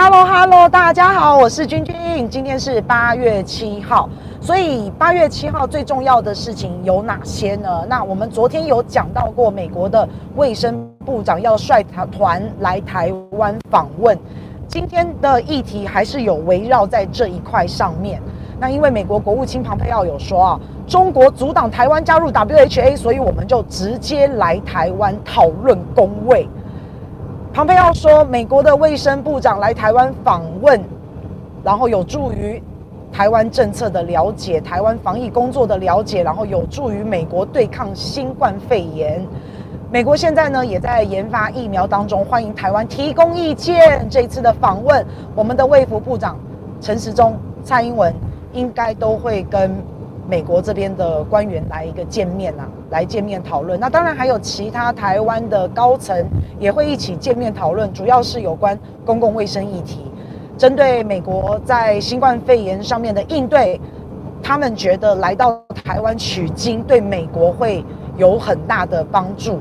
Hello Hello，大家好，我是君君。今天是八月七号，所以八月七号最重要的事情有哪些呢？那我们昨天有讲到过，美国的卫生部长要率团来台湾访问。今天的议题还是有围绕在这一块上面。那因为美国国务卿庞佩奥有说啊，中国阻挡台湾加入 WHA，所以我们就直接来台湾讨论公卫。庞佩奥说，美国的卫生部长来台湾访问，然后有助于台湾政策的了解，台湾防疫工作的了解，然后有助于美国对抗新冠肺炎。美国现在呢也在研发疫苗当中，欢迎台湾提供意见。这次的访问，我们的卫福部长陈时中、蔡英文应该都会跟。美国这边的官员来一个见面啊，来见面讨论。那当然还有其他台湾的高层也会一起见面讨论，主要是有关公共卫生议题，针对美国在新冠肺炎上面的应对，他们觉得来到台湾取经对美国会有很大的帮助。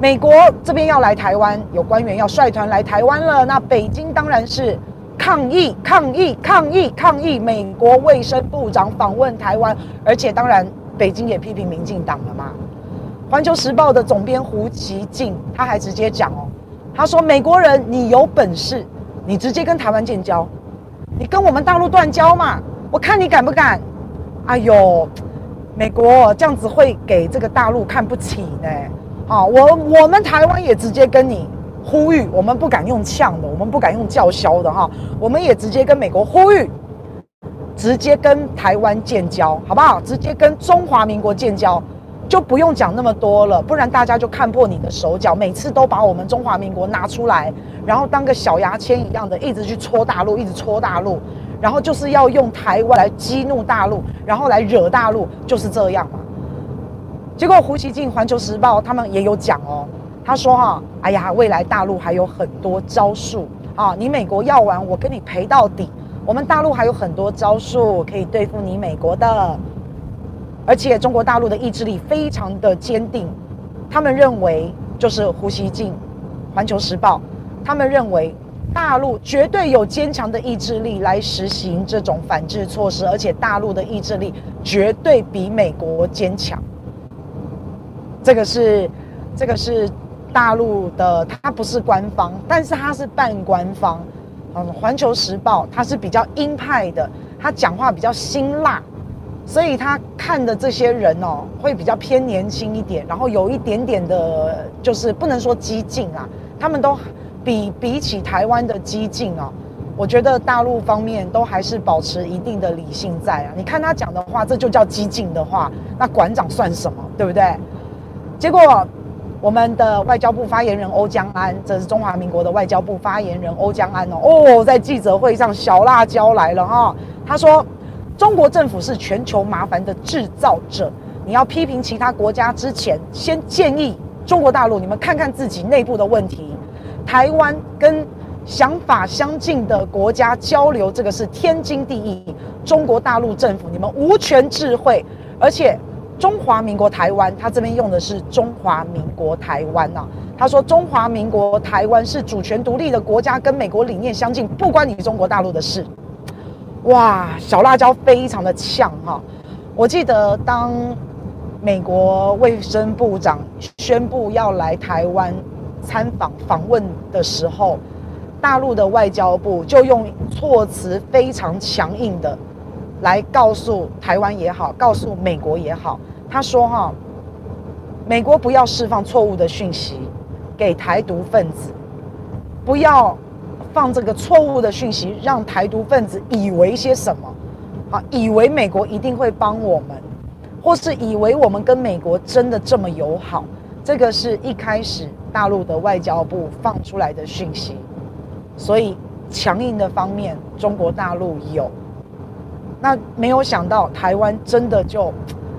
美国这边要来台湾，有官员要率团来台湾了，那北京当然是。抗议！抗议！抗议！抗议！美国卫生部长访问台湾，而且当然，北京也批评民进党了嘛。环球时报的总编胡锡进他还直接讲哦，他说：“美国人，你有本事，你直接跟台湾建交，你跟我们大陆断交嘛，我看你敢不敢？”哎呦，美国这样子会给这个大陆看不起呢。好，我我们台湾也直接跟你。呼吁我们不敢用呛的，我们不敢用叫嚣的哈，我们也直接跟美国呼吁，直接跟台湾建交，好不好？直接跟中华民国建交，就不用讲那么多了，不然大家就看破你的手脚。每次都把我们中华民国拿出来，然后当个小牙签一样的，一直去戳大陆，一直戳大陆，然后就是要用台湾来激怒大陆，然后来惹大陆，就是这样嘛。结果胡锡进《环球时报》他们也有讲哦。他说：“哈，哎呀，未来大陆还有很多招数啊！你美国要玩，我跟你赔到底。我们大陆还有很多招数可以对付你美国的，而且中国大陆的意志力非常的坚定。他们认为，就是胡锡进，《环球时报》，他们认为大陆绝对有坚强的意志力来实行这种反制措施，而且大陆的意志力绝对比美国坚强。这个是，这个是。”大陆的它不是官方，但是它是半官方。嗯，《环球时报》它是比较鹰派的，他讲话比较辛辣，所以他看的这些人哦，会比较偏年轻一点，然后有一点点的，就是不能说激进啊，他们都比比起台湾的激进哦，我觉得大陆方面都还是保持一定的理性在啊。你看他讲的话，这就叫激进的话，那馆长算什么，对不对？结果。我们的外交部发言人欧江安，这是中华民国的外交部发言人欧江安哦哦，在记者会上小辣椒来了哈，他说中国政府是全球麻烦的制造者，你要批评其他国家之前，先建议中国大陆你们看看自己内部的问题。台湾跟想法相近的国家交流，这个是天经地义。中国大陆政府你们无权智慧，而且。中华民国台湾，他这边用的是中华民国台湾呐。他说中华民国台湾是主权独立的国家，跟美国理念相近，不关你中国大陆的事。哇，小辣椒非常的呛哈！我记得当美国卫生部长宣布要来台湾参访访问的时候，大陆的外交部就用措辞非常强硬的。来告诉台湾也好，告诉美国也好，他说哈，美国不要释放错误的讯息给台独分子，不要放这个错误的讯息，让台独分子以为些什么，啊，以为美国一定会帮我们，或是以为我们跟美国真的这么友好，这个是一开始大陆的外交部放出来的讯息，所以强硬的方面，中国大陆有。那没有想到，台湾真的就，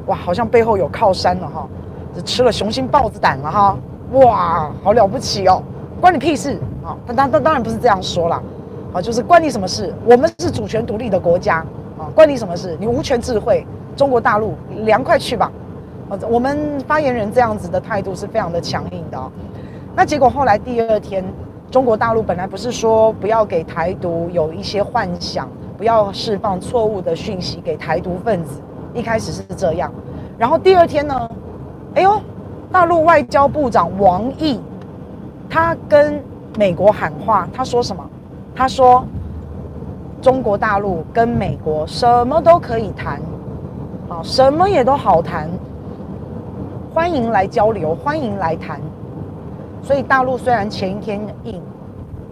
哇，好像背后有靠山了哈，吃了雄心豹子胆了哈，哇，好了不起哦，关你屁事啊！当当当当然不是这样说啦，啊，就是关你什么事？我们是主权独立的国家啊，关你什么事？你无权置喙，中国大陆凉快去吧！啊，我们发言人这样子的态度是非常的强硬的哦。那结果后来第二天。中国大陆本来不是说不要给台独有一些幻想，不要释放错误的讯息给台独分子，一开始是这样。然后第二天呢，哎呦，大陆外交部长王毅，他跟美国喊话，他说什么？他说中国大陆跟美国什么都可以谈，好，什么也都好谈，欢迎来交流，欢迎来谈。所以大陆虽然前一天硬，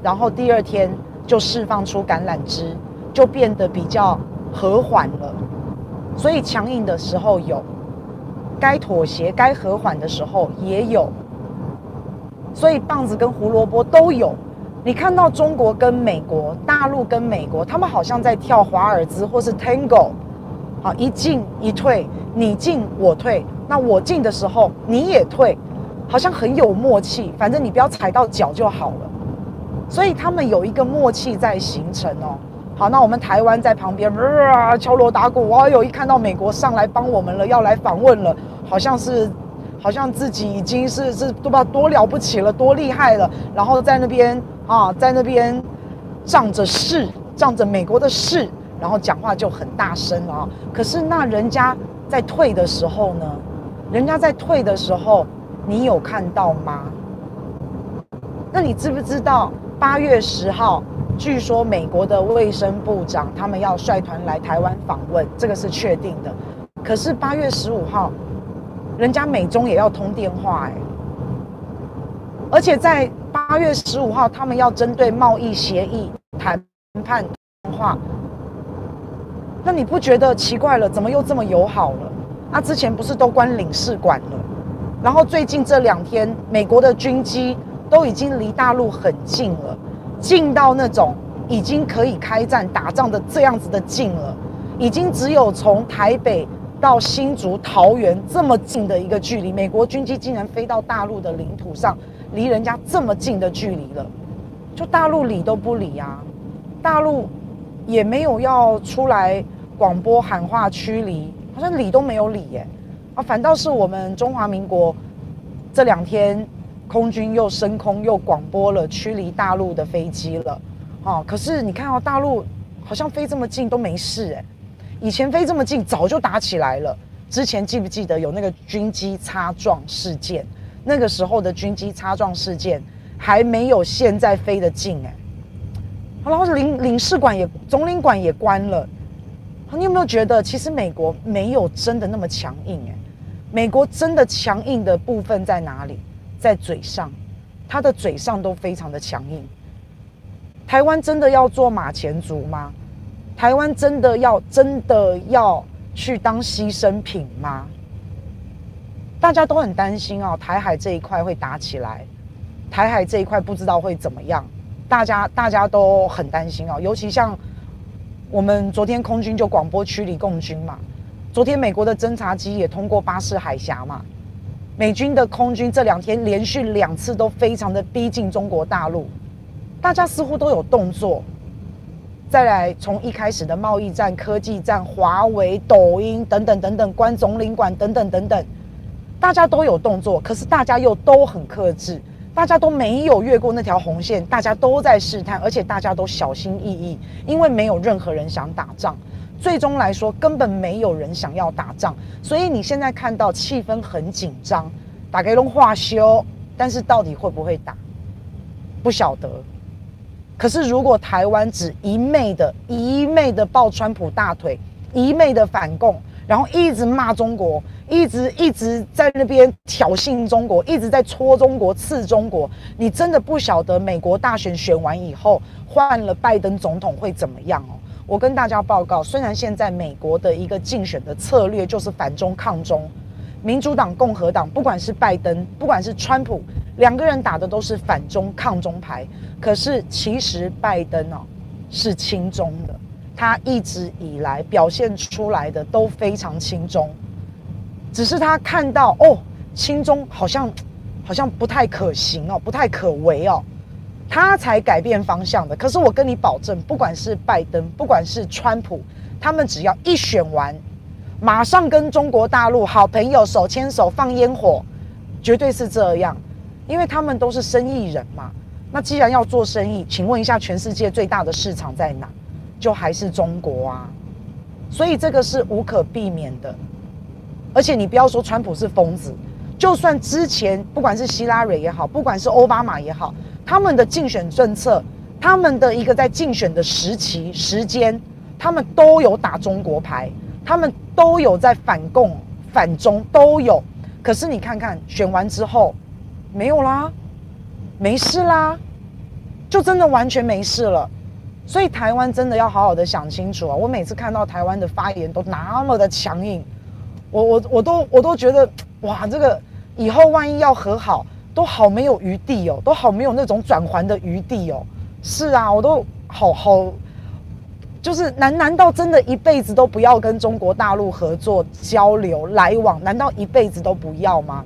然后第二天就释放出橄榄枝，就变得比较和缓了。所以强硬的时候有。该妥协、该和缓的时候也有，所以棒子跟胡萝卜都有。你看到中国跟美国、大陆跟美国，他们好像在跳华尔兹或是 Tango，好，一进一退，你进我退，那我进的时候你也退，好像很有默契。反正你不要踩到脚就好了。所以他们有一个默契在形成哦。好，那我们台湾在旁边，呃，敲锣打鼓。哇哟，一看到美国上来帮我们了，要来访问了。好像是，好像自己已经是是都不知道多了不起了，多厉害了。然后在那边啊，在那边仗着势，仗着美国的势，然后讲话就很大声啊。可是那人家在退的时候呢？人家在退的时候，你有看到吗？那你知不知道八月十号，据说美国的卫生部长他们要率团来台湾访问，这个是确定的。可是八月十五号。人家美中也要通电话哎，而且在八月十五号，他们要针对贸易协议谈判通话。那你不觉得奇怪了？怎么又这么友好了？啊，之前不是都关领事馆了？然后最近这两天，美国的军机都已经离大陆很近了，近到那种已经可以开战打仗的这样子的近了，已经只有从台北。到新竹、桃园这么近的一个距离，美国军机竟然飞到大陆的领土上，离人家这么近的距离了，就大陆理都不理啊！大陆也没有要出来广播喊话驱离，好像理都没有理耶！啊，反倒是我们中华民国这两天空军又升空又广播了驱离大陆的飞机了，哦，可是你看哦，大陆好像飞这么近都没事哎。以前飞这么近，早就打起来了。之前记不记得有那个军机擦撞事件？那个时候的军机擦撞事件还没有现在飞得近哎。然后领领事馆也总领馆也关了。你有没有觉得，其实美国没有真的那么强硬哎？美国真的强硬的部分在哪里？在嘴上，他的嘴上都非常的强硬。台湾真的要做马前卒吗？台湾真的要真的要去当牺牲品吗？大家都很担心哦，台海这一块会打起来，台海这一块不知道会怎么样，大家大家都很担心哦。尤其像我们昨天空军就广播驱离共军嘛，昨天美国的侦察机也通过巴士海峡嘛，美军的空军这两天连续两次都非常的逼近中国大陆，大家似乎都有动作。再来，从一开始的贸易战、科技战、华为、抖音等等等等，关总领馆等等等等，大家都有动作，可是大家又都很克制，大家都没有越过那条红线，大家都在试探，而且大家都小心翼翼，因为没有任何人想打仗，最终来说根本没有人想要打仗，所以你现在看到气氛很紧张，打给龙化修，但是到底会不会打，不晓得。可是，如果台湾只一昧的、一昧的抱川普大腿，一昧的反共，然后一直骂中国，一直一直在那边挑衅中国，一直在戳中国、刺中国，你真的不晓得美国大选选完以后，换了拜登总统会怎么样哦？我跟大家报告，虽然现在美国的一个竞选的策略就是反中抗中。民主党、共和党，不管是拜登，不管是川普，两个人打的都是反中抗中牌。可是其实拜登哦是亲中的，他一直以来表现出来的都非常亲中，只是他看到哦亲中好像好像不太可行哦，不太可为哦，他才改变方向的。可是我跟你保证，不管是拜登，不管是川普，他们只要一选完。马上跟中国大陆好朋友手牵手放烟火，绝对是这样，因为他们都是生意人嘛，那既然要做生意，请问一下，全世界最大的市场在哪？就还是中国啊。所以这个是无可避免的。而且你不要说川普是疯子，就算之前不管是希拉蕊也好，不管是奥巴马也好，他们的竞选政策，他们的一个在竞选的时期时间，他们都有打中国牌，他们都有在反共反中都有。可是你看看选完之后，没有啦。没事啦，就真的完全没事了，所以台湾真的要好好的想清楚啊！我每次看到台湾的发言都那么的强硬，我我我都我都觉得哇，这个以后万一要和好，都好没有余地哦，都好没有那种转圜的余地哦。是啊，我都好好，就是难难道真的一辈子都不要跟中国大陆合作交流来往？难道一辈子都不要吗？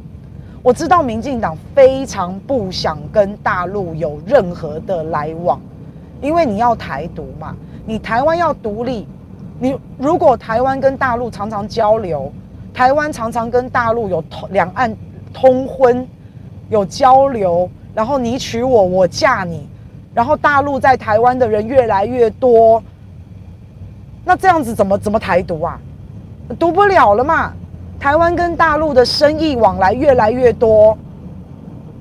我知道民进党非常不想跟大陆有任何的来往，因为你要台独嘛，你台湾要独立，你如果台湾跟大陆常常交流，台湾常常跟大陆有通两岸通婚，有交流，然后你娶我，我嫁你，然后大陆在台湾的人越来越多，那这样子怎么怎么台独啊？独不了了嘛。台湾跟大陆的生意往来越来越多，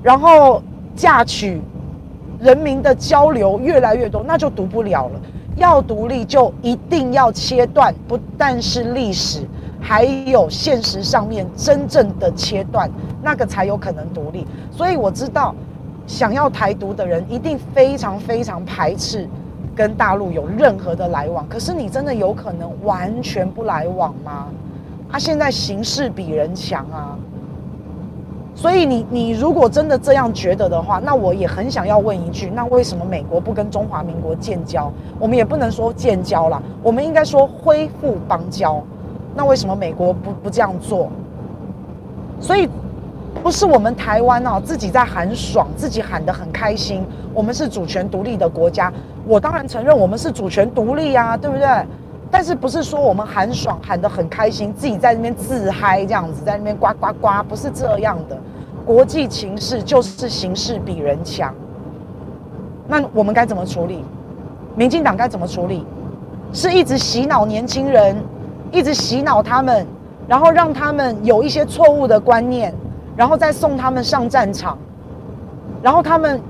然后嫁娶人民的交流越来越多，那就独不了了。要独立就一定要切断，不但是历史，还有现实上面真正的切断，那个才有可能独立。所以我知道，想要台独的人一定非常非常排斥跟大陆有任何的来往。可是你真的有可能完全不来往吗？他、现在形势比人强啊，所以你你如果真的这样觉得的话，那我也很想要问一句：那为什么美国不跟中华民国建交？我们也不能说建交啦，我们应该说恢复邦交。那为什么美国不不这样做？所以不是我们台湾哦、自己在喊爽，自己喊得很开心，我们是主权独立的国家。我当然承认我们是主权独立啊，对不对？但是不是说我们喊爽喊得很开心，自己在那边自嗨这样子，在那边呱呱呱，不是这样的。国际情势就是形势比人强。那我们该怎么处理？民进党该怎么处理？是一直洗脑年轻人，一直洗脑他们，然后让他们有一些错误的观念，然后再送他们上战场，然后他们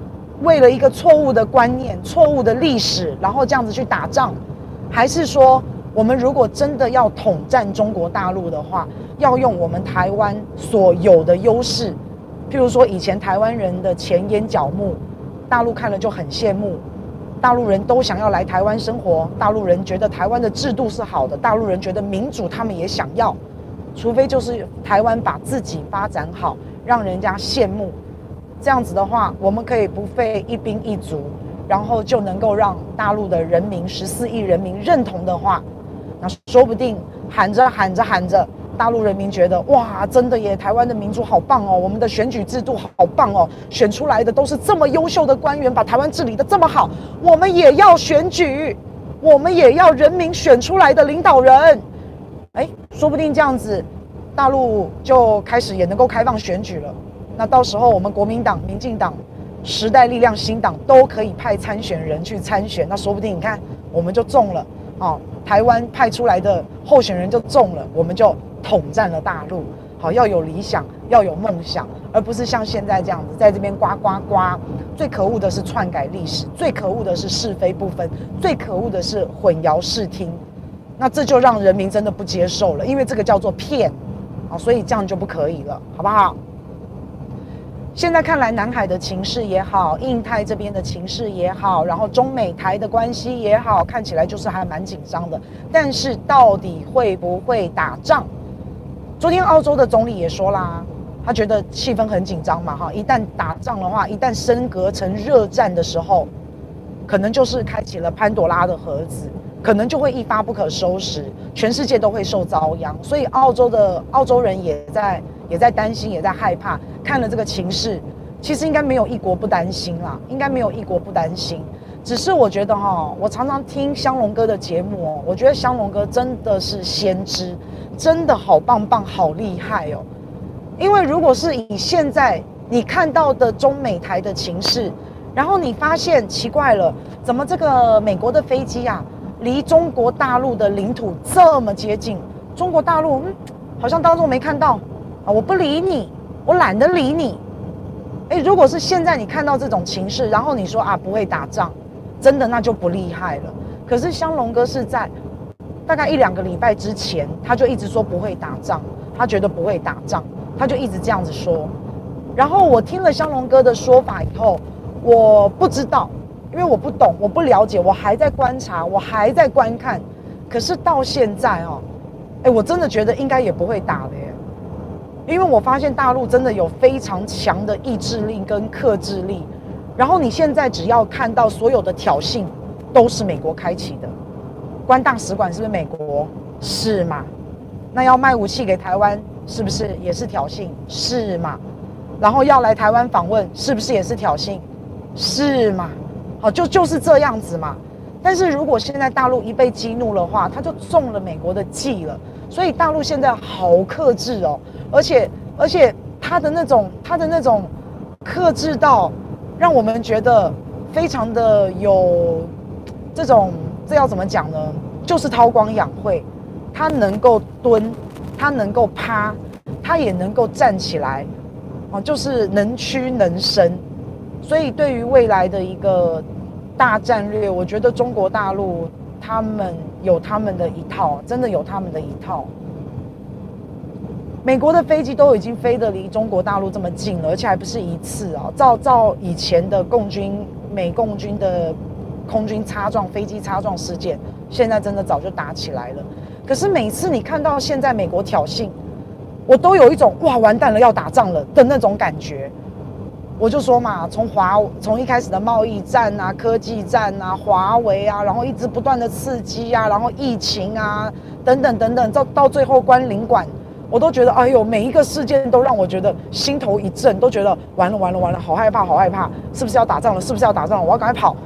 为了一个错误的观念、错误的历史，然后这样子去打仗。还是说，我们如果真的要统战中国大陆的话，要用我们台湾所有的优势，譬如说以前台湾人的钱淹脚目，大陆看了就很羡慕，大陆人都想要来台湾生活，大陆人觉得台湾的制度是好的，大陆人觉得民主他们也想要，除非就是台湾把自己发展好，让人家羡慕，这样子的话，我们可以不费一兵一卒。然后就能够让大陆的人民十四亿人民认同的话，那说不定喊着喊着喊着，大陆人民觉得哇，真的耶，台湾的民主好棒哦，我们的选举制度好棒哦，选出来的都是这么优秀的官员，把台湾治理得这么好，我们也要选举，我们也要人民选出来的领导人，哎，说不定这样子，大陆就开始也能够开放选举了，那到时候我们国民党、民进党。时代力量新党都可以派参选人去参选，那说不定你看我们就中了哦。台湾派出来的候选人就中了，我们就统战了大陆。好，要有理想，要有梦想，而不是像现在这样子在这边呱呱呱。最可恶的是篡改历史，最可恶的是是非不分，最可恶的是混淆视听。那这就让人民真的不接受了，因为这个叫做骗啊，所以这样就不可以了，好不好？现在看来，南海的情势也好，印太这边的情势也好，然后中美台的关系也好，看起来就是还蛮紧张的。但是到底会不会打仗？昨天澳洲的总理也说啦，他觉得气氛很紧张嘛，哈，一旦打仗的话，一旦升格成热战的时候，可能就是开启了潘朵拉的盒子，可能就会一发不可收拾，全世界都会受遭殃。所以澳洲的澳洲人也在。也在担心，也在害怕。看了这个情势，其实应该没有一国不担心啦，应该没有一国不担心。只是我觉得哈，我常常听香龙哥的节目哦，我觉得香龙哥真的是先知，真的好棒棒，好厉害哦。因为如果是以现在你看到的中美台的情势，然后你发现奇怪了，怎么这个美国的飞机啊，离中国大陆的领土这么接近？中国大陆，嗯，好像当中没看到啊，我不理你，我懒得理你。诶，如果是现在你看到这种情势，然后你说啊不会打仗，真的那就不厉害了。可是香龙哥是在大概一两个礼拜之前，他就一直说不会打仗，他觉得不会打仗，他就一直这样子说。然后我听了香龙哥的说法以后，我不知道，因为我不懂，我不了解，我还在观察，我还在观看。可是到现在哦，诶，我真的觉得应该也不会打了。因为我发现大陆真的有非常强的意志力跟克制力，然后你现在只要看到所有的挑衅，都是美国开启的，关大使馆是不是美国？是嘛？那要卖武器给台湾，是不是也是挑衅？是嘛？然后要来台湾访问，是不是也是挑衅？是嘛？好，就就是这样子嘛。但是如果现在大陆一被激怒的话，他就中了美国的计了。所以大陆现在好克制哦。而且，而且他的那种，他的那种克制到，让我们觉得非常的有这种，这要怎么讲呢？就是韬光养晦，他能够蹲，他能够趴，他也能够站起来，哦，就是能屈能伸。所以对于未来的一个大战略，我觉得中国大陆他们有他们的一套，真的有他们的一套。美国的飞机都已经飞得离中国大陆这么近了，而且还不是一次啊！照照以前的共军、美共军的空军擦撞、飞机擦撞事件，现在真的早就打起来了。可是每次你看到现在美国挑衅，我都有一种哇完蛋了要打仗了的那种感觉。我就说嘛，从华从一开始的贸易战啊、科技战啊、华为啊，然后一直不断的刺激啊，然后疫情啊等等等等，到到最后关领馆。我都觉得，哎呦，每一个事件都让我觉得心头一震，都觉得完了完了完了，好害怕好害怕，是不是要打仗了？是不是要打仗了？我要赶快跑。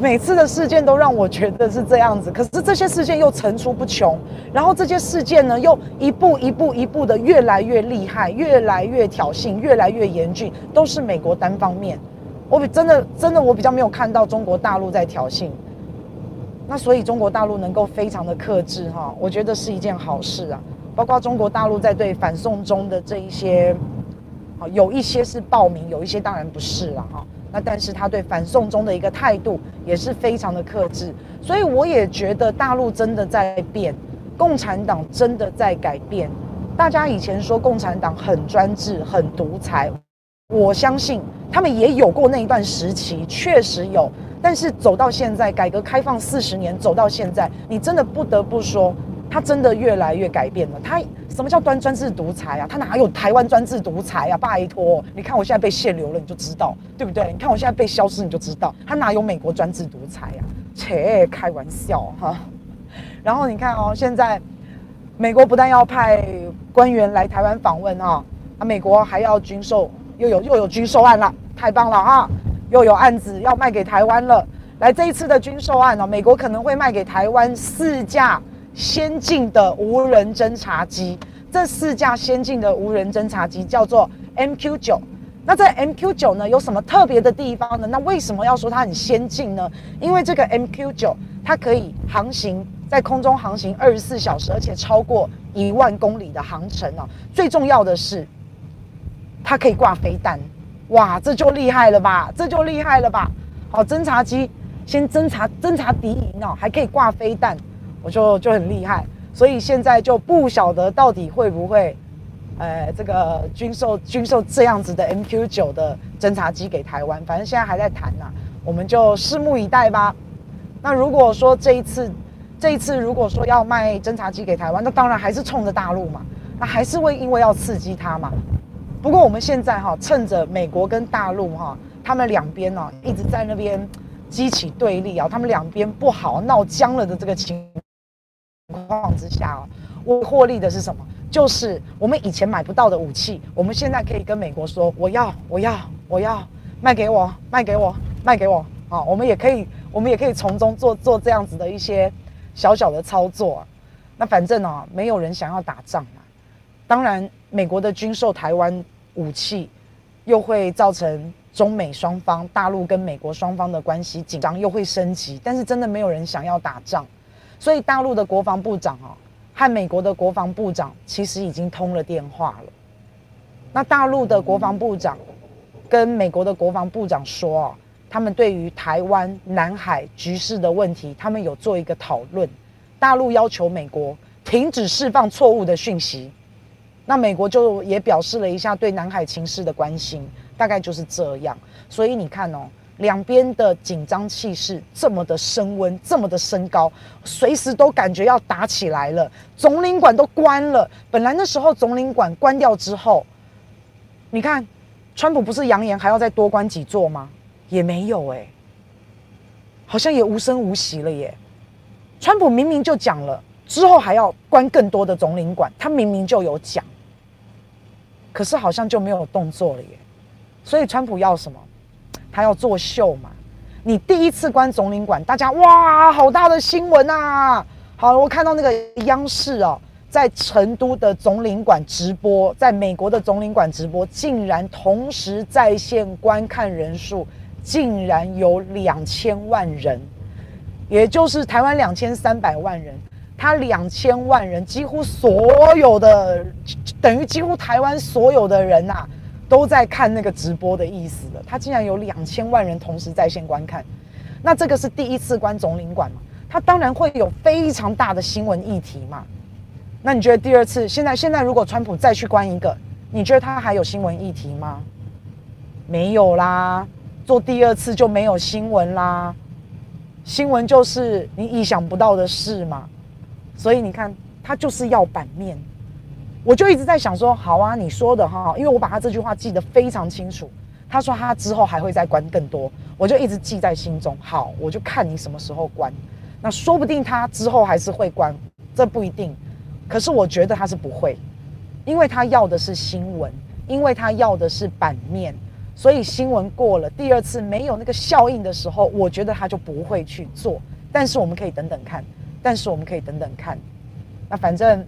每次的事件都让我觉得是这样子，可是这些事件又层出不穷，然后这些事件呢，又一步一步一步的越来越厉害，越来越挑衅，越来越严峻，都是美国单方面。我比真的真的我比较没有看到中国大陆在挑衅，那所以中国大陆能够非常的克制哈，我觉得是一件好事啊。包括中国大陆在对反送中的这一些，啊，有一些是暴民，有一些当然不是了哈。那但是他对反送中的一个态度也是非常的克制，所以我也觉得大陆真的在变，共产党真的在改变。大家以前说共产党很专制、很独裁，我相信他们也有过那一段时期，确实有。但是走到现在，改革开放四十年，走到现在，你真的不得不说。他真的越来越改变了。他什么叫专专制独裁啊？他哪有台湾专制独裁啊？拜托，你看我现在被限流了，你就知道，对不对？你看我现在被消失，你就知道，他哪有美国专制独裁啊？切，开玩笑哈。然后你看哦，现在美国不但要派官员来台湾访问啊，啊，美国还要军售，又有又有军售案了，太棒了啊！又有案子要卖给台湾了。来这一次的军售案呢，美国可能会卖给台湾四架。先进的无人侦察机，这四架先进的无人侦察机叫做 MQ 九。那这 MQ 九呢，有什么特别的地方呢？那为什么要说它很先进呢？因为这个 MQ 九它可以航行在空中航行二十四小时，而且超过一万公里的航程哦。最重要的是，它可以挂飞弹，哇，这就厉害了吧？这就厉害了吧？好，侦察机先侦察侦察敌营哦，还可以挂飞弹。我就就很厉害，所以现在就不晓得到底会不会，呃，这个军售军售这样子的 MQ 九的侦察机给台湾，反正现在还在谈呐，我们就拭目以待吧。那如果说这一次，这一次如果说要卖侦察机给台湾，那当然还是冲着大陆嘛，那还是会因为要刺激它嘛。不过我们现在哈，趁着美国跟大陆哈，他们两边呢一直在那边激起对立啊，他们两边不好闹僵了的这个情况。情况之下哦，我获利的是什么？就是我们以前买不到的武器，我们现在可以跟美国说，我要，我要，我要卖给我，卖给我，卖给我啊！我们也可以，我们也可以从中做做这样子的一些小小的操作。那反正啊，没有人想要打仗嘛。当然，美国的军售台湾武器，又会造成中美双方、大陆跟美国双方的关系紧张又会升级，但是真的没有人想要打仗，所以大陆的国防部长啊和美国的国防部长其实已经通了电话了。那大陆的国防部长跟美国的国防部长说啊，他们对于台湾、南海局势的问题，他们有做一个讨论。大陆要求美国停止释放错误的讯息。那美国就也表示了一下对南海情势的关心，大概就是这样。所以你看哦，两边的紧张气势这么的升温，这么的升高，随时都感觉要打起来了。总领馆都关了，本来那时候总领馆关掉之后，你看，川普不是扬言还要再多关几座吗？也没有诶、欸，好像也无声无息了耶。川普明明就讲了，之后还要关更多的总领馆，他明明就有讲。可是好像就没有动作了耶，所以川普要什么？他要作秀嘛。你第一次关总领馆，大家哇，好大的新闻啊！好，我看到那个央视哦，在成都的总领馆直播，在美国的总领馆直播，竟然同时在线观看人数竟然有两千万人，也就是台湾两千三百万人。他两千万人，几乎所有的，等于几乎台湾所有的人呐、都在看那个直播的意思了。他竟然有两千万人同时在线观看，那这个是第一次关总领馆嘛？他当然会有非常大的新闻议题嘛。那你觉得第二次，现在现在如果川普再去关一个，你觉得他还有新闻议题吗？没有啦，做第二次就没有新闻啦。新闻就是你意想不到的事嘛。所以你看，他就是要版面，我就一直在想说，好啊，你说的哈，因为我把他这句话记得非常清楚。他说他之后还会再关更多，我就一直记在心中。好，我就看你什么时候关。那说不定他之后还是会关，这不一定。可是我觉得他是不会，因为他要的是新闻，因为他要的是版面。所以新闻过了第二次没有那个效应的时候，我觉得他就不会去做。但是我们可以等等看。但是我们可以等等看，那反正，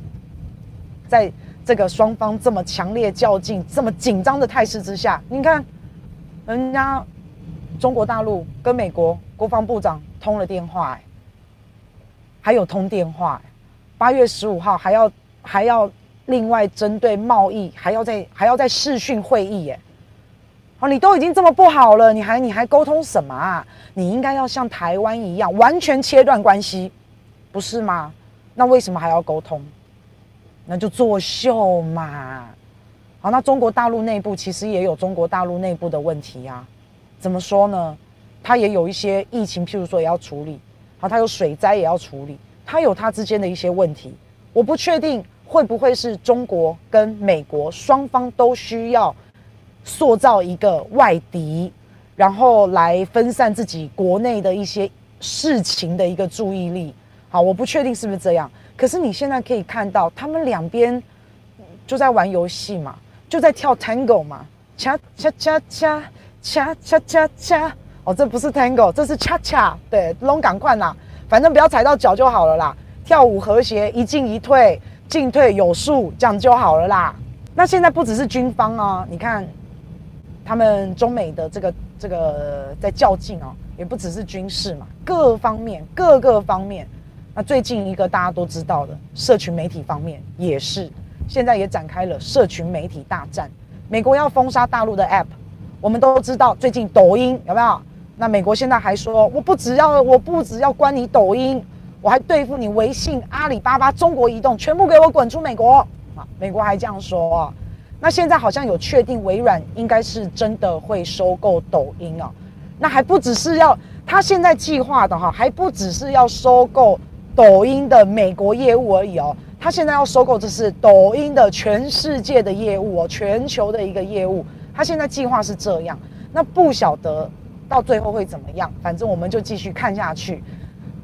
在这个双方这么强烈较劲、这么紧张的态势之下，你看，人家中国大陆跟美国国防部长通了电话，哎，还有通电话，八月十五号还要还要另外针对贸易还要再还要再视讯会议，耶。哦，你都已经这么不好了，你还你还沟通什么啊？你应该要像台湾一样，完全切断关系。不是吗？那为什么还要沟通？那就作秀嘛。好，那中国大陆内部其实也有中国大陆内部的问题呀。怎么说呢？它也有一些疫情，譬如说也要处理。好，它有水灾也要处理，它有它之间的一些问题。我不确定会不会是中国跟美国双方都需要塑造一个外敌，然后来分散自己国内的一些事情的一个注意力。好，我不确定是不是这样。可是你现在可以看到，他们两边就在玩游戏嘛，就在跳 Tango 嘛，恰恰恰恰恰恰恰恰。哦，这不是 Tango，这是恰恰。对，龙赶快啦，反正不要踩到脚就好了啦。跳舞和谐，一进一退，进退有术，这样就好了啦。那现在不只是军方啊，你看他们中美的这个这个在较劲啊，也不只是军事嘛，各方面各个方面。那最近一个大家都知道的，社群媒体方面也是，现在也展开了社群媒体大战。美国要封杀大陆的 App，我们都知道最近抖音有没有？那美国现在还说，我不只要我不只要关你抖音，我还对付你微信、阿里巴巴、中国移动，全部给我滚出美国啊！美国还这样说啊。那现在好像有确定，微软应该是真的会收购抖音啊。那还不只是要他现在计划的哈，还不只是要收购。抖音的美国业务而已哦，他现在要收购这是抖音的全世界的业务哦，全球的一个业务。他现在计划是这样，那不晓得到最后会怎么样，反正我们就继续看下去。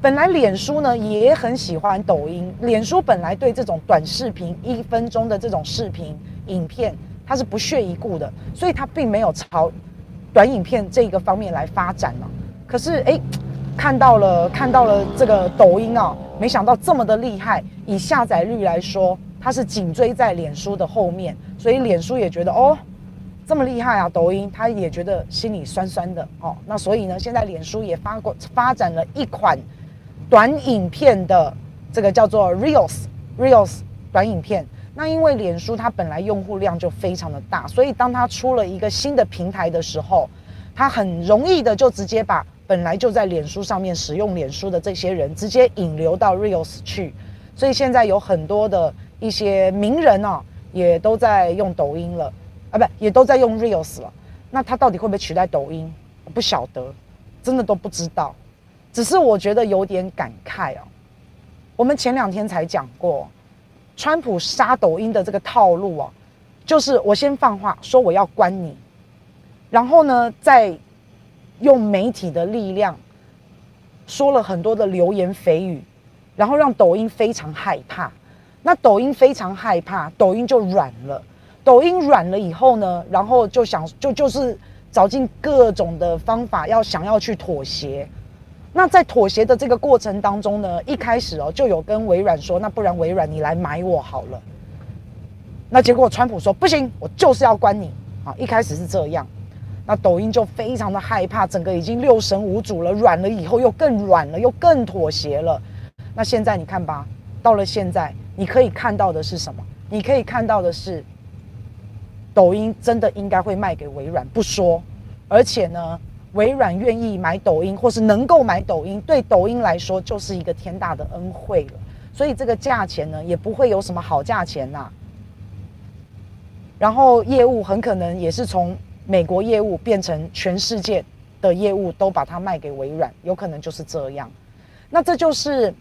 本来脸书呢也很喜欢抖音，脸书本来对这种短视频一分钟的这种视频影片，它是不屑一顾的，所以它并没有朝短影片这个方面来发展了。可是哎。看到了，看到了这个抖音啊，没想到这么的厉害。以下载率来说，它是紧追在脸书的后面，所以脸书也觉得哦，这么厉害啊！抖音他也觉得心里酸酸的哦。那所以呢，现在脸书也发过发展了一款短影片的这个叫做 Reels Reels 短影片。那因为脸书它本来用户量就非常的大，所以当它出了一个新的平台的时候，它很容易的就直接把本来就在脸书上面使用脸书的这些人直接引流到 Reels 去。所以现在有很多的一些名人哦，也都在用抖音了。啊，不，也都在用 Reels 了。那他到底会不会取代抖音？不晓得，真的都不知道。只是我觉得有点感慨哦。我们前两天才讲过，川普杀抖音的这个套路哦，就是我先放话说我要关你，然后呢，再用媒体的力量说了很多的流言蜚语，然后让抖音非常害怕。那抖音非常害怕，抖音就软了。抖音软了以后呢，然后就想就就是找尽各种的方法，要想要去妥协。那在妥协的这个过程当中呢，一开始哦就有跟微软说，那不然微软你来买我好了。那结果川普说不行，我就是要关你啊！一开始是这样，那抖音就非常的害怕，整个已经六神无主了，软了以后又更软了，又更妥协了。那现在你看吧，到了现在，你可以看到的是什么？你可以看到的是。抖音真的应该会卖给微软不说，而且呢，微软愿意买抖音或是能够买抖音，对抖音来说就是一个天大的恩惠了。所以这个价钱呢，也不会有什么好价钱呐。然后业务很可能也是从美国业务变成全世界的业务，都把它卖给微软，有可能就是这样。那这就是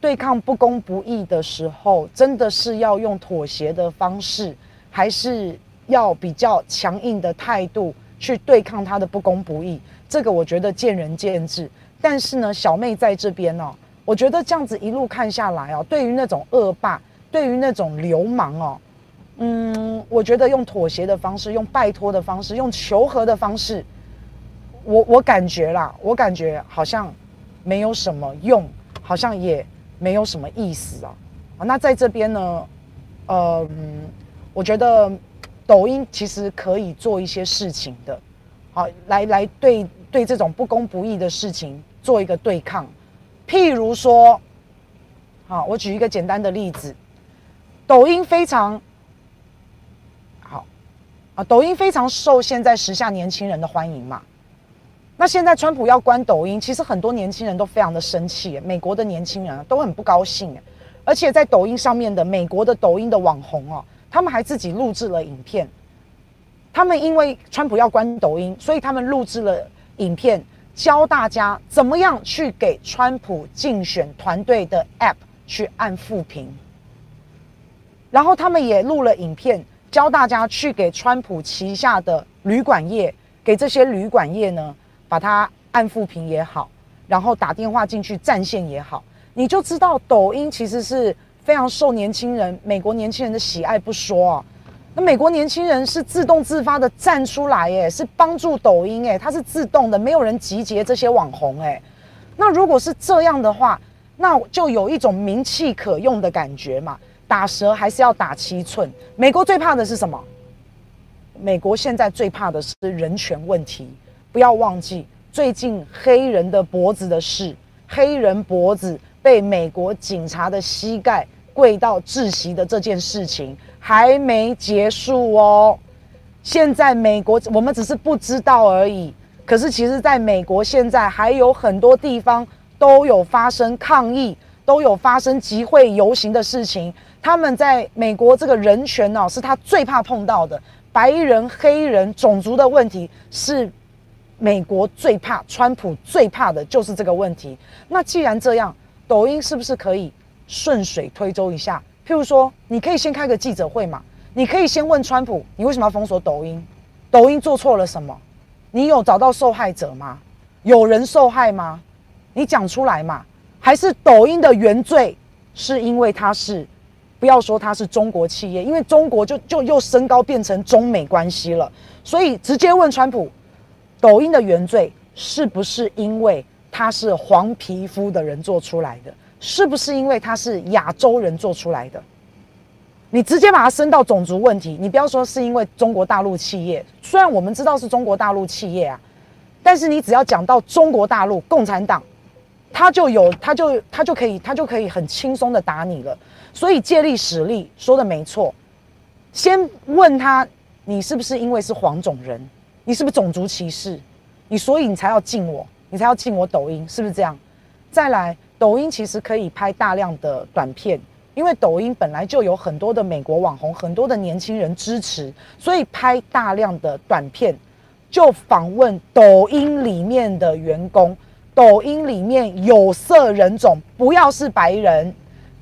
对抗不公不义的时候，真的是要用妥协的方式，还是？要比较强硬的态度去对抗他的不公不义，这个我觉得见仁见智。但是呢，小妹在这边哦，我觉得这样子一路看下来哦，对于那种恶霸，对于那种流氓哦，嗯，我觉得用妥协的方式，用拜托的方式，用求和的方式，我我感觉啦，我感觉好像没有什么用，好像也没有什么意思啊。啊，那在这边呢，嗯，我觉得。抖音其实可以做一些事情的，好，来来对对这种不公不义的事情做一个对抗，譬如说，好，我举一个简单的例子，抖音非常啊，抖音非常受现在时下年轻人的欢迎嘛。那现在川普要关抖音，其实很多年轻人都非常的生气，美国的年轻人都很不高兴，而且在抖音上面的美国的抖音的网红哦。他们还自己录制了影片，他们因为川普要关抖音，所以他们录制了影片，教大家怎么样去给川普竞选团队的 App 去按复评。然后他们也录了影片，教大家去给川普旗下的旅馆业，给这些旅馆业呢，把它按负评也好，然后打电话进去占线也好，你就知道抖音其实是。非常受年轻人、美国年轻人的喜爱不说啊，那美国年轻人是自动自发的站出来，哎，是帮助抖音，哎，它是自动的，没有人集结这些网红，哎，那如果是这样的话，那就有一种名气可用的感觉嘛。打蛇还是要打七寸。美国最怕的是什么？美国现在最怕的是人权问题。不要忘记最近黑人的脖子的事，黑人脖子被美国警察的膝盖。跪到窒息的这件事情还没结束哦。现在美国我们只是不知道而已。可是其实，在美国现在还有很多地方都有发生抗议，都有发生集会游行的事情。他们在美国这个人权哦，是他最怕碰到的。白人、黑人、种族的问题是美国最怕，川普最怕的就是这个问题。那既然这样，抖音是不是可以？顺水推舟一下，譬如说，你可以先开个记者会嘛，你可以先问川普，你为什么要封锁抖音？抖音做错了什么？你有找到受害者吗？有人受害吗？你讲出来嘛？还是抖音的原罪是因为它是，不要说它是中国企业，因为中国就就又升高变成中美关系了，所以直接问川普，抖音的原罪是不是因为他是黄皮肤的人做出来的？是不是因为他是亚洲人做出来的？你直接把它升到种族问题，你不要说是因为中国大陆企业，虽然我们知道是中国大陆企业啊，但是你只要讲到中国大陆共产党，他就有，他就他就可以，他就可以很轻松的打你了。所以借力使力说的没错，先问他，你是不是因为是黄种人，你是不是种族歧视，你所以你才要禁我，你才要禁我抖音，是不是这样？再来，抖音其实可以拍大量的短片。因为抖音本来就有很多的美国网红，很多的年轻人支持，所以拍大量的短片，就访问抖音里面的员工。抖音里面有色人种，不要是白人，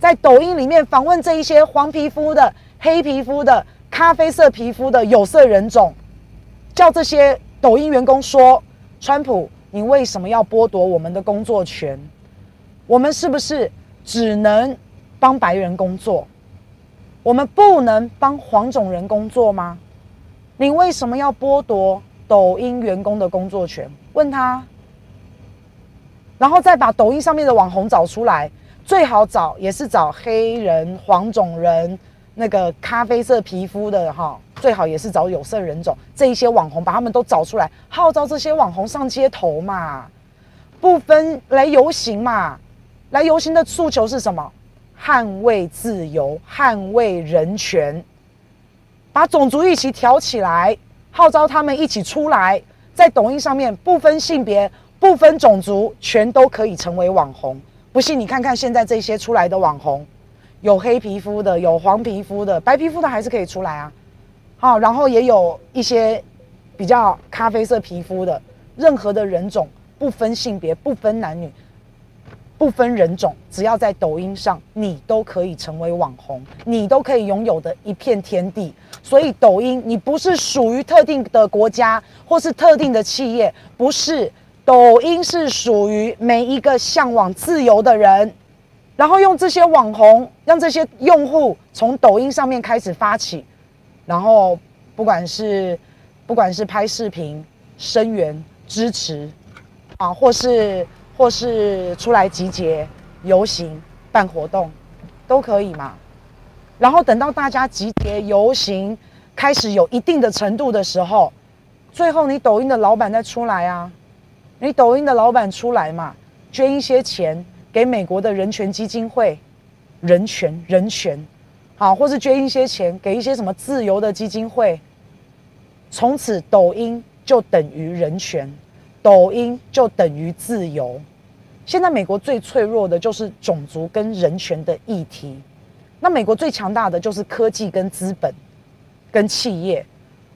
在抖音里面访问这一些黄皮肤的、黑皮肤的、咖啡色皮肤的有色人种，叫这些抖音员工说：“川普，你为什么要剥夺我们的工作权？我们是不是只能？”帮白人工作，我们不能帮黄种人工作吗？你为什么要剥夺抖音员工的工作权？问他，然后再把抖音上面的网红找出来，最好找也是找黑人、黄种人、那个咖啡色皮肤的哈，最好也是找有色人种这一些网红，把他们都找出来，号召这些网红上街头嘛，不分来游行嘛，来游行的诉求是什么？捍卫自由，捍卫人权，把种族一起挑起来，号召他们一起出来，在抖音上面不分性别、不分种族，全都可以成为网红。不信你看看现在这些出来的网红，有黑皮肤的，有黄皮肤的，白皮肤的还是可以出来啊。好，然后也有一些比较咖啡色皮肤的，任何的人种，不分性别，不分男女。不分人种，只要在抖音上，你都可以成为网红，你都可以拥有的一片天地。所以，抖音你不是属于特定的国家或是特定的企业，不是。抖音是属于每一个向往自由的人，然后用这些网红，让这些用户从抖音上面开始发起，然后不管是不管是拍视频、声援、支持，啊，或是。或是出来集结、游行、办活动，都可以嘛。然后等到大家集结、游行开始有一定的程度的时候，最后你抖音的老板再出来啊，你抖音的老板出来嘛，捐一些钱给美国的人权基金会，人权人权，好，或是捐一些钱给一些什么自由的基金会，从此抖音就等于人权。抖音就等于自由。现在美国最脆弱的就是种族跟人权的议题，那美国最强大的就是科技跟资本，跟企业。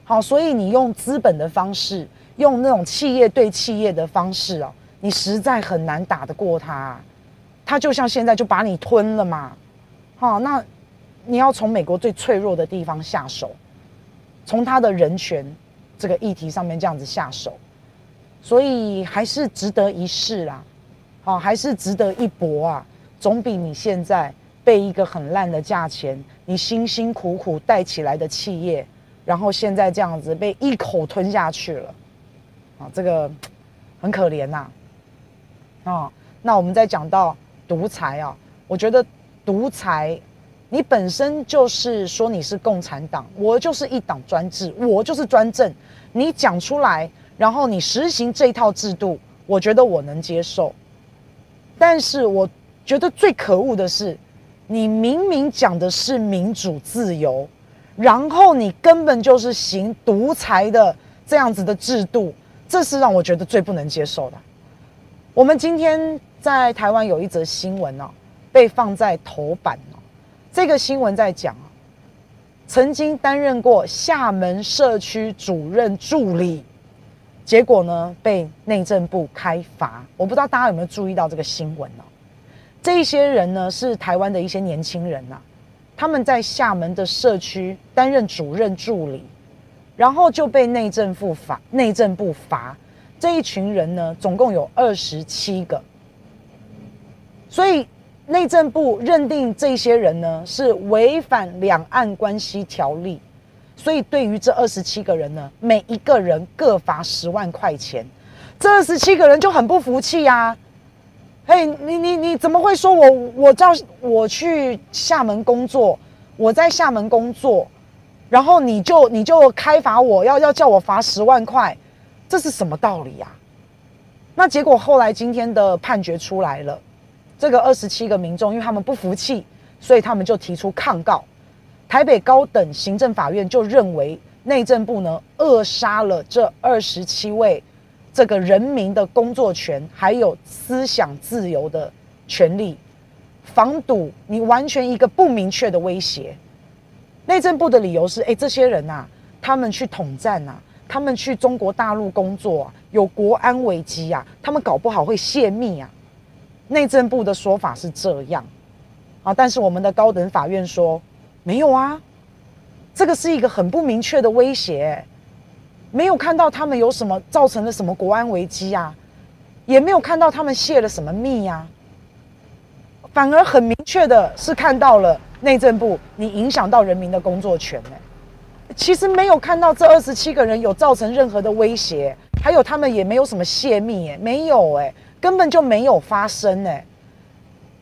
好，所以你用资本的方式，用那种企业对企业的方式哦，你实在很难打得过他。他就像现在就把你吞了嘛。好，那你要从美国最脆弱的地方下手，从他的人权这个议题上面这样子下手。所以还是值得一试啦，好，还是值得一搏啊！总比你现在被一个很烂的价钱，你辛辛苦苦带起来的企业，然后现在这样子被一口吞下去了，啊，这个很可怜呐！啊，那我们再讲到独裁啊，我觉得独裁，你本身就是说你是共产党，我就是一党专制，我就是专政，你讲出来。然后你实行这一套制度，我觉得我能接受。但是我觉得最可恶的是，你明明讲的是民主自由，然后你根本就是行独裁的这样子的制度，这是让我觉得最不能接受的。我们今天在台湾有一则新闻哦，被放在头版哦。这个新闻在讲，曾经担任过厦门社区主任助理。结果呢，被内政部开罚。我不知道大家有没有注意到这个新闻哦？这些人呢，是台湾的一些年轻人呐，他们在厦门的社区担任主任助理，然后就被内政部罚。内政部罚这一群人呢，总共有二十七个，所以内政部认定这些人呢是违反两岸关系条例。所以，对于这二十七个人呢，每一个人各罚十万块钱。这二十七个人就很不服气呀！嘿，你你你怎么会说我我叫我去厦门工作，我在厦门工作，然后你就你就开罚我要要叫我罚十万块，这是什么道理呀？那结果后来今天的判决出来了，这个二十七个民众，因为他们不服气，所以他们就提出抗告。台北高等行政法院就认为内政部呢扼杀了这二十七位这个人民的工作权，还有思想自由的权利，防堵你完全一个不明确的威胁。内政部的理由是：哎，这些人呐、啊，他们去统战呐、啊。他们去中国大陆工作啊，有国安危机啊，他们搞不好会泄密啊。内政部的说法是这样啊，但是我们的高等法院说没有啊，这个是一个很不明确的威胁，没有看到他们有什么造成了什么国安危机啊，也没有看到他们泄了什么密呀，反而很明确的是看到了内政部你影响到人民的工作权呢。其实没有看到这二十七个人有造成任何的威胁，还有他们也没有什么泄密，哎，没有，哎，根本就没有发生，哎。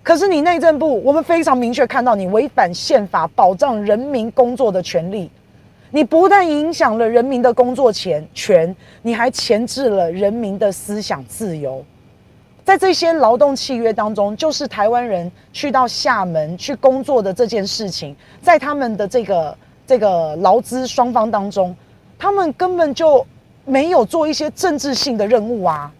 可是你内政部，我们非常明确看到你违反宪法保障人民工作的权利，你不但影响了人民的工作权权，你还钳制了人民的思想自由。在这些劳动契约当中，就是台湾人去到厦门去工作的这件事情，在他们的这个。这个劳资双方当中，他们根本就没有做一些政治性的任务啊。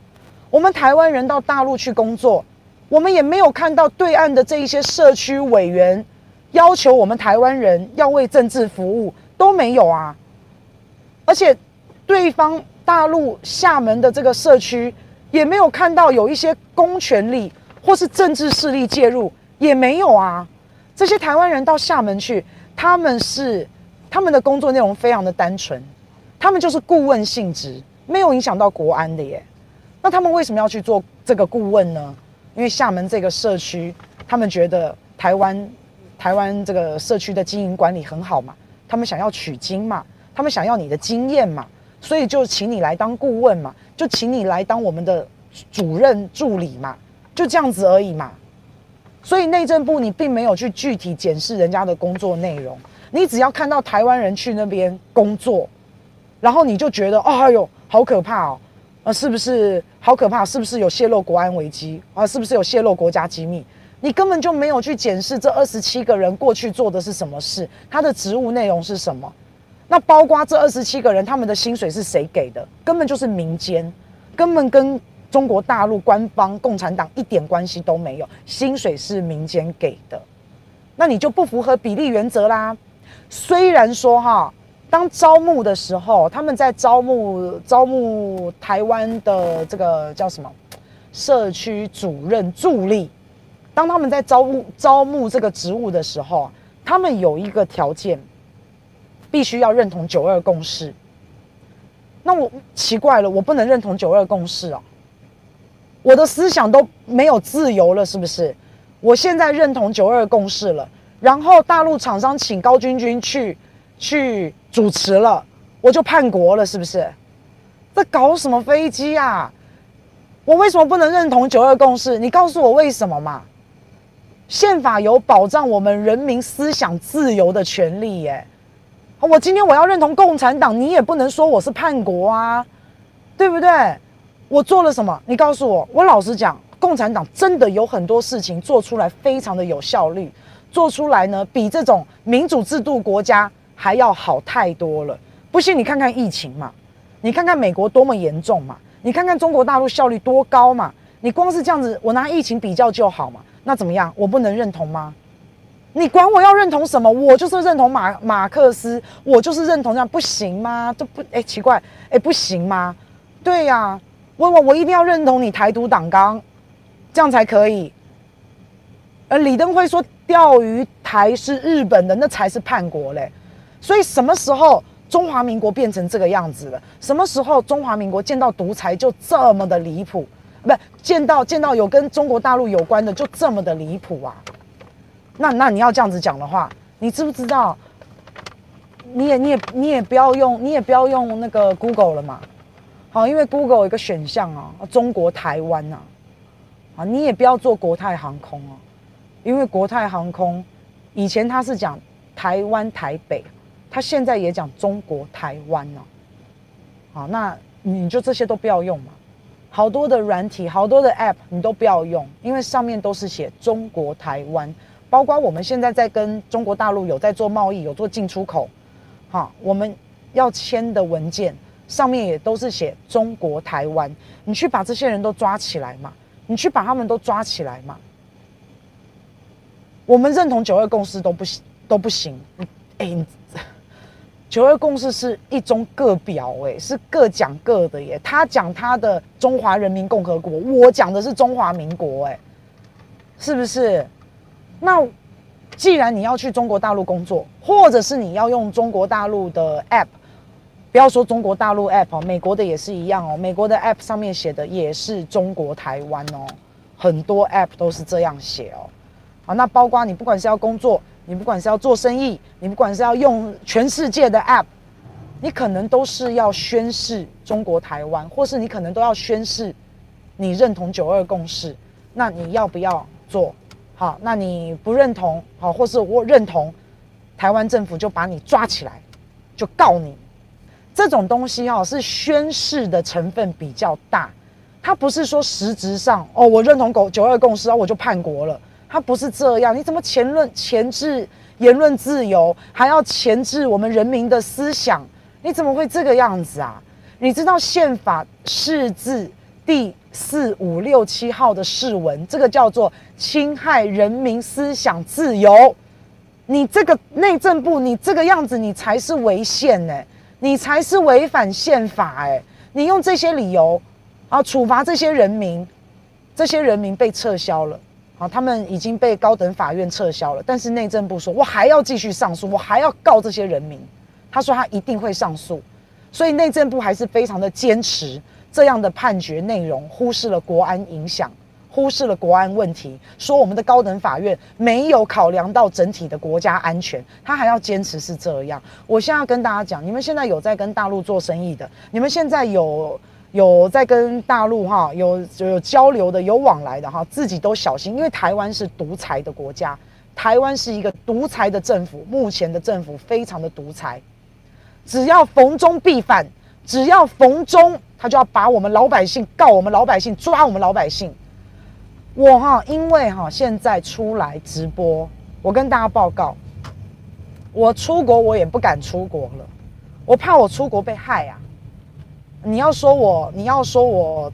我们台湾人到大陆去工作，我们也没有看到对岸的这一些社区委员要求我们台湾人要为政治服务，都没有啊。而且，对方大陆厦门的这个社区也没有看到有一些公权力或是政治势力介入，也没有啊。这些台湾人到厦门去，他们是。他们的工作内容非常的单纯，他们就是顾问性质，没有影响到国安的耶。那他们为什么要去做这个顾问呢？因为厦门这个社区，他们觉得台湾台湾这个社区的经营管理很好嘛，他们想要取经嘛，他们想要你的经验嘛，所以就请你来当顾问嘛，就请你来当我们的主任助理嘛，就这样子而已嘛。所以内政部你并没有去具体检视人家的工作内容。你只要看到台湾人去那边工作，然后你就觉得，哎呦，好可怕哦，啊，是不是好可怕？是不是有泄露国安危机啊？是不是有泄露国家机密？你根本就没有去检视这二十七个人过去做的是什么事，他的职务内容是什么？那包括这二十七个人，他们的薪水是谁给的？根本就是民间，根本跟中国大陆官方共产党一点关系都没有，薪水是民间给的，那你就不符合比例原则啦。虽然说哈，当招募的时候，他们在招募招募台湾的这个叫什么社区主任助理，当他们在招募招募这个职务的时候，他们有一个条件，必须要认同九二共识。那我奇怪了，我不能认同九二共识哦，我的思想都没有自由了，是不是？我现在认同九二共识了。然后大陆厂商请高君君去去主持了，我就叛国了，是不是？在搞什么飞机啊？我为什么不能认同九二共识？你告诉我为什么嘛？宪法有保障我们人民思想自由的权利耶。我今天我要认同共产党，你也不能说我是叛国啊，对不对？我做了什么？你告诉我。我老实讲，共产党真的有很多事情做出来非常的有效率。做出来呢，比这种民主制度国家还要好太多了。不信你看看疫情嘛，你看看美国多么严重嘛，你看看中国大陆效率多高嘛。你光是这样子，我拿疫情比较就好嘛。那怎么样？我不能认同吗？你管我要认同什么？我就是认同马马克思，我就是认同这样，不行吗？这不哎奇怪哎不行吗？对呀、我我我一定要认同你台独党纲，这样才可以。而李登辉说。钓鱼台是日本的，那才是叛国嘞！所以什么时候中华民国变成这个样子了？什么时候中华民国见到独裁就这么的离谱？不见到见到有跟中国大陆有关的就这么的离谱啊？那那你要这样子讲的话，你知不知道？你也你也你也不要用你也不要用那个 Google 了嘛？好，因为 Google 有一个选项啊，中国台湾呐，啊，你也不要做国泰航空啊。因为国泰航空以前它是讲台湾台北，它现在也讲中国台湾呢。好，那你就这些都不要用嘛。好多的软体，好多的 App 你都不要用，因为上面都是写中国台湾，包括我们现在在跟中国大陆有在做贸易，有做进出口，好，我们要签的文件上面也都是写中国台湾，你去把这些人都抓起来嘛，你去把他们都抓起来嘛。我们认同九二共识都不行都不行，哎，九二共识是一中各表，哎，是各讲各的耶。他讲他的中华人民共和国，我讲的是中华民国，哎，是不是？那既然你要去中国大陆工作，或者是你要用中国大陆的 App，不要说中国大陆 App 哦，美国的也是一样哦，美国的 App 上面写的也是中国台湾哦，很多 App 都是这样写哦。好，那包括你不管是要工作，你不管是要做生意，你不管是要用全世界的 App，你可能都是要宣示中国台湾，或是你可能都要宣示你认同九二共识。那你要不要做？好，那你不认同，好，或是我认同，台湾政府就把你抓起来，就告你。这种东西哈是宣誓的成分比较大，它不是说实质上哦，我认同九九二共识啊，我就叛国了。它不是这样，你怎么前论钳制言论自由，还要钳制我们人民的思想？你怎么会这个样子啊？你知道宪法释字第四五六七号的释文，这个叫做侵害人民思想自由。你这个内政部，你这个样子，你才是违宪呢，你才是违反宪法哎！你用这些理由啊，处罚这些人民，这些人民被撤销了。啊，他们已经被高等法院撤销了，但是内政部说，我还要继续上诉，我还要告这些人民。他说他一定会上诉，所以内政部还是非常的坚持这样的判决内容，忽视了国安影响，忽视了国安问题，说我们的高等法院没有考量到整体的国家安全，他还要坚持是这样。我现在要跟大家讲，你们现在有在跟大陆做生意的，你们现在有。有在跟大陆哈有有交流的，有往来的哈，自己都小心，因为台湾是独裁的国家，台湾是一个独裁的政府，目前的政府非常的独裁，只要逢中必反，只要逢中他就要把我们老百姓告我们老百姓，抓我们老百姓。我哈因为哈现在出来直播，我跟大家报告，我出国我也不敢出国了，我怕我出国被害啊。你要说我，你要说我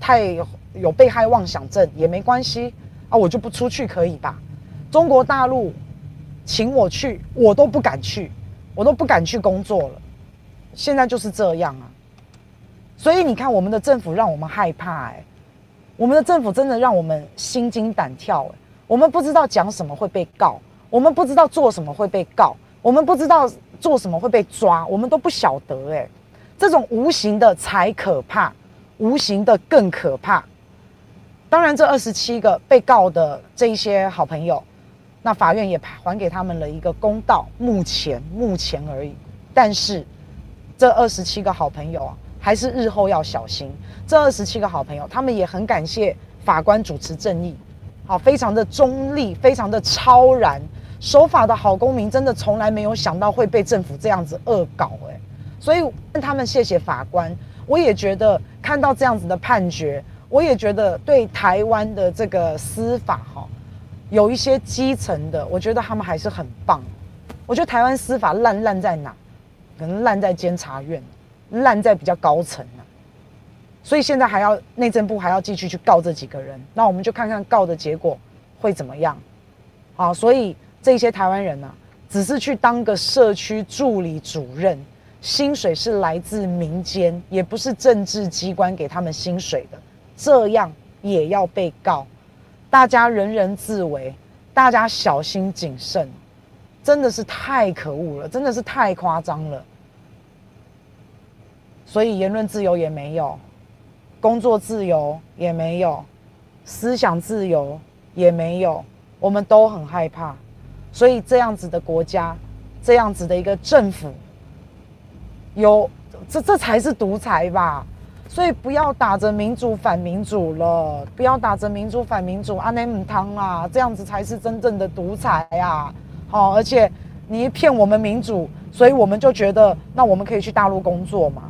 太有被害妄想症也没关系啊，我就不出去可以吧？中国大陆请我去，我都不敢去，我都不敢去工作了。现在就是这样啊，所以你看，我们的政府让我们害怕哎，我们的政府真的让我们心惊胆跳哎，我们不知道讲什么会被告，我们不知道做什么会被告，我们不知道做什么会被抓，我们都不晓得哎。这种无形的才可怕，无形的更可怕。当然，这二十七个被告的这一些好朋友，那法院也还给他们了一个公道。目前，目前而已。但是，这二十七个好朋友啊，还是日后要小心。这二十七个好朋友，他们也很感谢法官主持正义，好，非常的中立，非常的超然，守法的好公民，真的从来没有想到会被政府这样子恶搞，欸，所以他们谢谢法官，我也觉得看到这样子的判决，我也觉得对台湾的这个司法哈，有一些基层的，我觉得他们还是很棒。我觉得台湾司法烂烂在哪？可能烂在监察院，烂在比较高层啊。所以现在还要内政部还要继续去告这几个人，那我们就看看告的结果会怎么样。好，所以这些台湾人呢，只是去当个社区助理主任。薪水是来自民间，也不是政治机关给他们薪水的，这样也要被告。大家人人自危，大家小心谨慎，真的是太可恶了，真的是太夸张了。所以言论自由也没有，工作自由也没有，思想自由也没有，我们都很害怕。所以这样子的国家，这样子的一个政府。有，这这才是独裁吧？所以不要打着民主反民主了，不要打着民主反民主，阿内姆汤啊，这样子才是真正的独裁啊！好，而且你一骗我们民主，所以我们就觉得那我们可以去大陆工作嘛？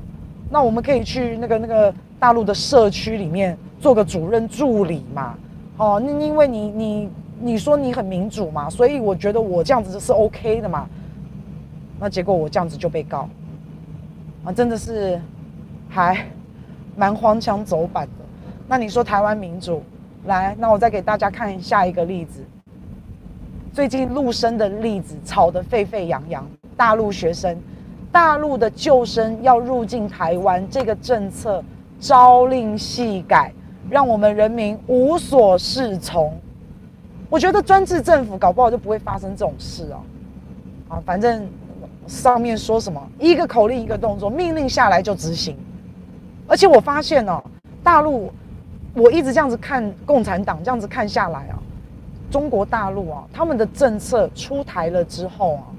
那我们可以去那个那个大陆的社区里面做个主任助理嘛？哦，那因为你你你说你很民主嘛，所以我觉得我这样子是 OK 的嘛。那结果我这样子就被告，啊，真的是还蛮荒腔走板的。那你说台湾民主，来，那我再给大家看下一个例子。最近陆生的例子吵得沸沸扬扬，大陆学生。大陆的救生要入境台湾，这个政策朝令夕改，让我们人民无所适从。我觉得专制政府搞不好就不会发生这种事哦。啊，反正上面说什么，一个口令一个动作，命令下来就执行。而且我发现哦，大陆我一直这样子看共产党，这样子看下来啊，中国大陆啊，他们的政策出台了之后啊。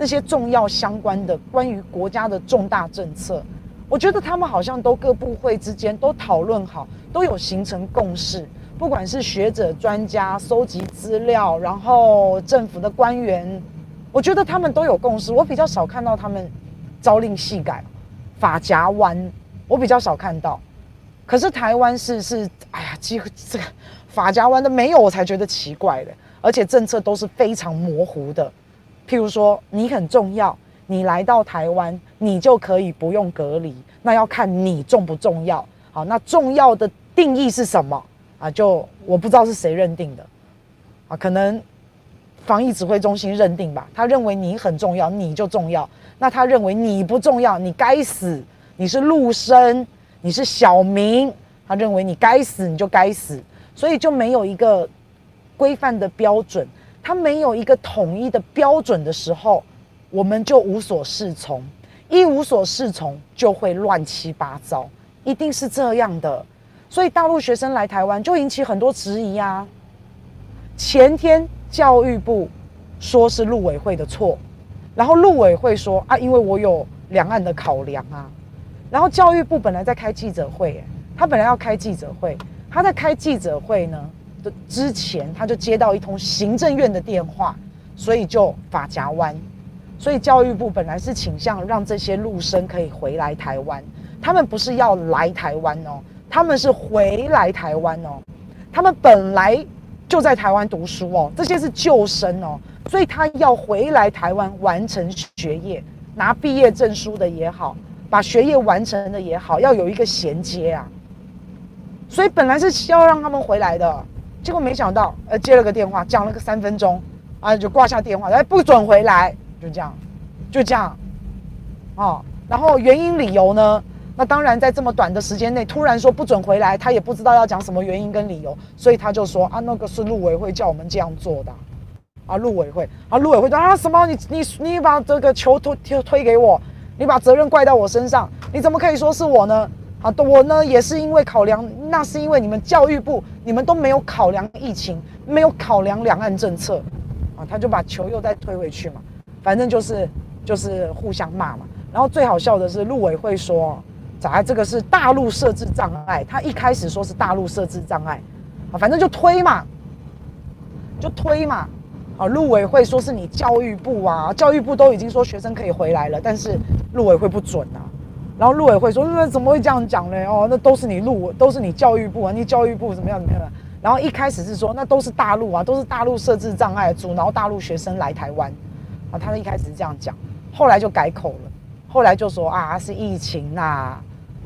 那些重要相关的关于国家的重大政策，我觉得他们好像都各部会之间都讨论好，都有形成共识。不管是学者专家搜集资料，然后政府的官员，我觉得他们都有共识。我比较少看到他们朝令夕改、法夹弯，我比较少看到。可是台湾是是，哎呀，几乎这个法夹弯的没有，我才觉得奇怪的。而且政策都是非常模糊的。譬如说，你很重要，你来到台湾，你就可以不用隔离。那要看你重不重要。好，那重要的定义是什么啊？就我不知道是谁认定的啊，可能防疫指挥中心认定吧。他认为你很重要，你就重要。那他认为你不重要，你该死，你是陆生，你是小明。他认为你该死，你就该死。所以就没有一个规范的标准。他没有一个统一的标准的时候，我们就无所适从，一无所适从就会乱七八糟，一定是这样的。所以大陆学生来台湾就引起很多质疑啊。前天教育部说是陆委会的错，然后陆委会说啊，因为我有两岸的考量啊。然后教育部本来在开记者会，他本来要开记者会，他在开记者会呢。之前，他就接到一通行政院的电话，所以就发夹弯。所以教育部本来是倾向让这些陆生可以回来台湾，他们不是要来台湾哦，他们是回来台湾哦。他们本来就在台湾读书哦，这些是旧生哦，所以他要回来台湾完成学业，拿毕业证书的也好，把学业完成的也好，要有一个衔接啊。所以本来是要让他们回来的。结果没想到，呃，接了个电话，讲了个三分钟，啊，就挂下电话，哎，不准回来，就这样，就这样，哦，然后原因理由呢？那当然，在这么短的时间内突然说不准回来，他也不知道要讲什么原因跟理由，所以他就说啊，那个是陆委会叫我们这样做的，啊，陆委会，啊，陆委会说啊什么？你你你把这个球推推推给我，你把责任怪到我身上，你怎么可以说是我呢？啊，我呢也是因为考量，那是因为你们教育部，你们都没有考量疫情，没有考量两岸政策，啊，他就把球又再推回去嘛，反正就是就是互相骂嘛。然后最好笑的是陆委会说，咋这个是大陆设置障碍，他一开始说是大陆设置障碍，啊，反正就推嘛，就推嘛，啊，陆委会说是你教育部啊，教育部都已经说学生可以回来了，但是陆委会不准啊。然后陆委会说：“那怎么会这样讲呢？哦，那都是你陆，都是你教育部啊，你教育部怎么样怎么样？然后一开始是说，那都是大陆啊，都是大陆设置障碍，阻挠大陆学生来台湾。啊，他一开始是这样讲，后来就改口了，后来就说啊，是疫情啦。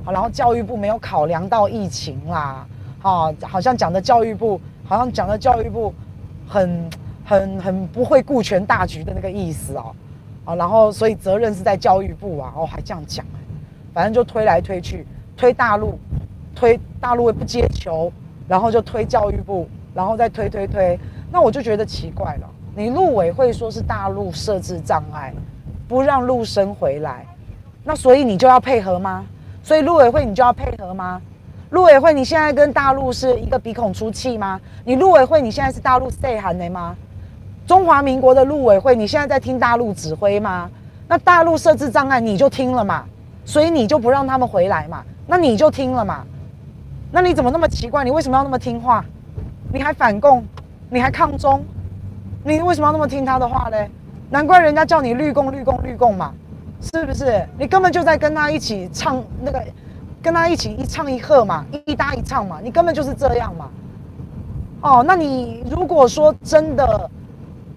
好，然后教育部没有考量到疫情啦。好，好像讲的教育部，好像讲的教育部很很很不会顾全大局的那个意思哦。啊，然后所以责任是在教育部啊。哦，还这样讲。”反正就推来推去，推大陆，推大陆也不接球，然后就推教育部，然后再推推推。那我就觉得奇怪了，你陆委会说是大陆设置障碍，不让陆生回来，那所以你就要配合吗？所以陆委会你就要配合吗？陆委会你现在跟大陆是一个鼻孔出气吗？你陆委会你现在是大陆 say 喊的吗？中华民国的陆委会你现在在听大陆指挥吗？那大陆设置障碍你就听了嘛？所以你就不让他们回来嘛？那你就听了嘛？那你怎么那么奇怪？你为什么要那么听话？你还反共？你还抗中？你为什么要那么听他的话嘞？难怪人家叫你绿共绿共绿共嘛，是不是？你根本就在跟他一起唱那个，跟他一起一唱一和嘛，一搭一唱嘛，你根本就是这样嘛。哦，那你如果说真的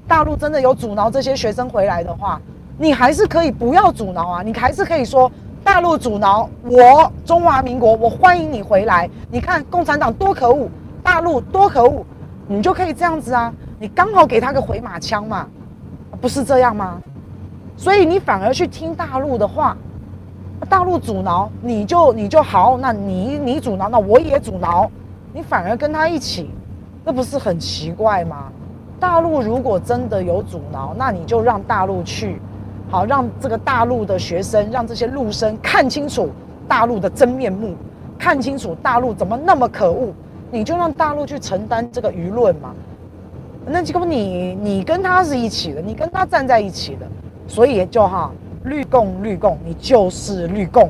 大陆真的有阻挠这些学生回来的话，你还是可以不要阻挠啊，你还是可以说大陆阻挠我中华民国，我欢迎你回来。你看共产党多可恶，大陆多可恶，你就可以这样子啊，你刚好给他个回马枪嘛。不是这样吗？所以你反而去听大陆的话，大陆阻挠你就你就好，那你你阻挠，那我也阻挠，你反而跟他一起，那不是很奇怪吗？大陆如果真的有阻挠，那你就让大陆去，好让这个大陆的学生，让这些陆生看清楚大陆的真面目，看清楚大陆怎么那么可恶，你就让大陆去承担这个舆论嘛。那结果你你跟他是一起的，你跟他站在一起的，所以就哈绿共绿共，你就是绿共，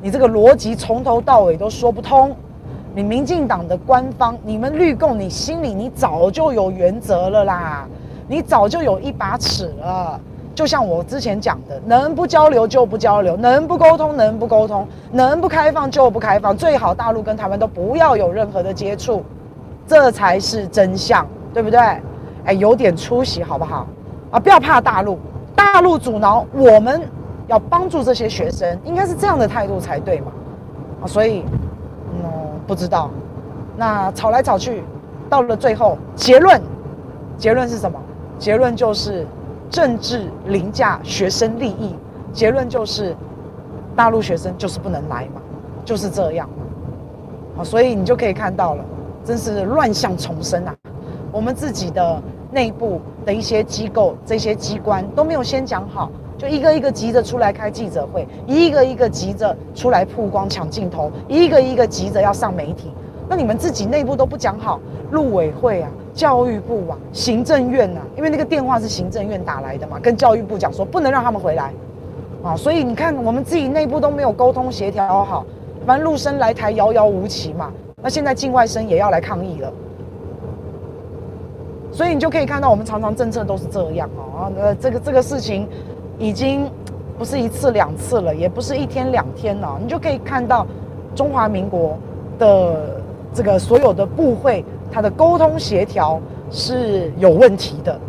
你这个逻辑从头到尾都说不通。你民进党的官方，你们绿共，你心里你早就有原则了啦，你早就有一把尺了。就像我之前讲的，能不交流就不交流，能不沟通能不沟通，能不开放就不开放，最好大陆跟台湾都不要有任何的接触，这才是真相。对不对？哎，有点出息好不好？啊，不要怕大陆，大陆阻挠，我们要帮助这些学生，应该是这样的态度才对嘛。啊，所以，嗯，不知道。那吵来吵去，到了最后，结论，结论是什么？结论就是政治凌驾学生利益。结论就是大陆学生就是不能来嘛，就是这样嘛。啊，所以你就可以看到了，真是乱象丛生啊。我们自己的内部的一些机构、这些机关都没有先讲好，就一个一个急着出来开记者会，一个一个急着出来曝光抢镜头，一个一个急着要上媒体。那你们自己内部都不讲好，陆委会啊、教育部啊、行政院啊，因为那个电话是行政院打来的嘛，跟教育部讲说不能让他们回来啊，所以你看我们自己内部都没有沟通协调好，反正陆生来台遥遥无期嘛，那现在境外生也要来抗议了。所以你就可以看到，我们常常政策都是这样哦。呃，这个这个事情已经不是一次两次了，也不是一天两天了。你就可以看到中华民国的这个所有的部会，它的沟通协调是有问题的。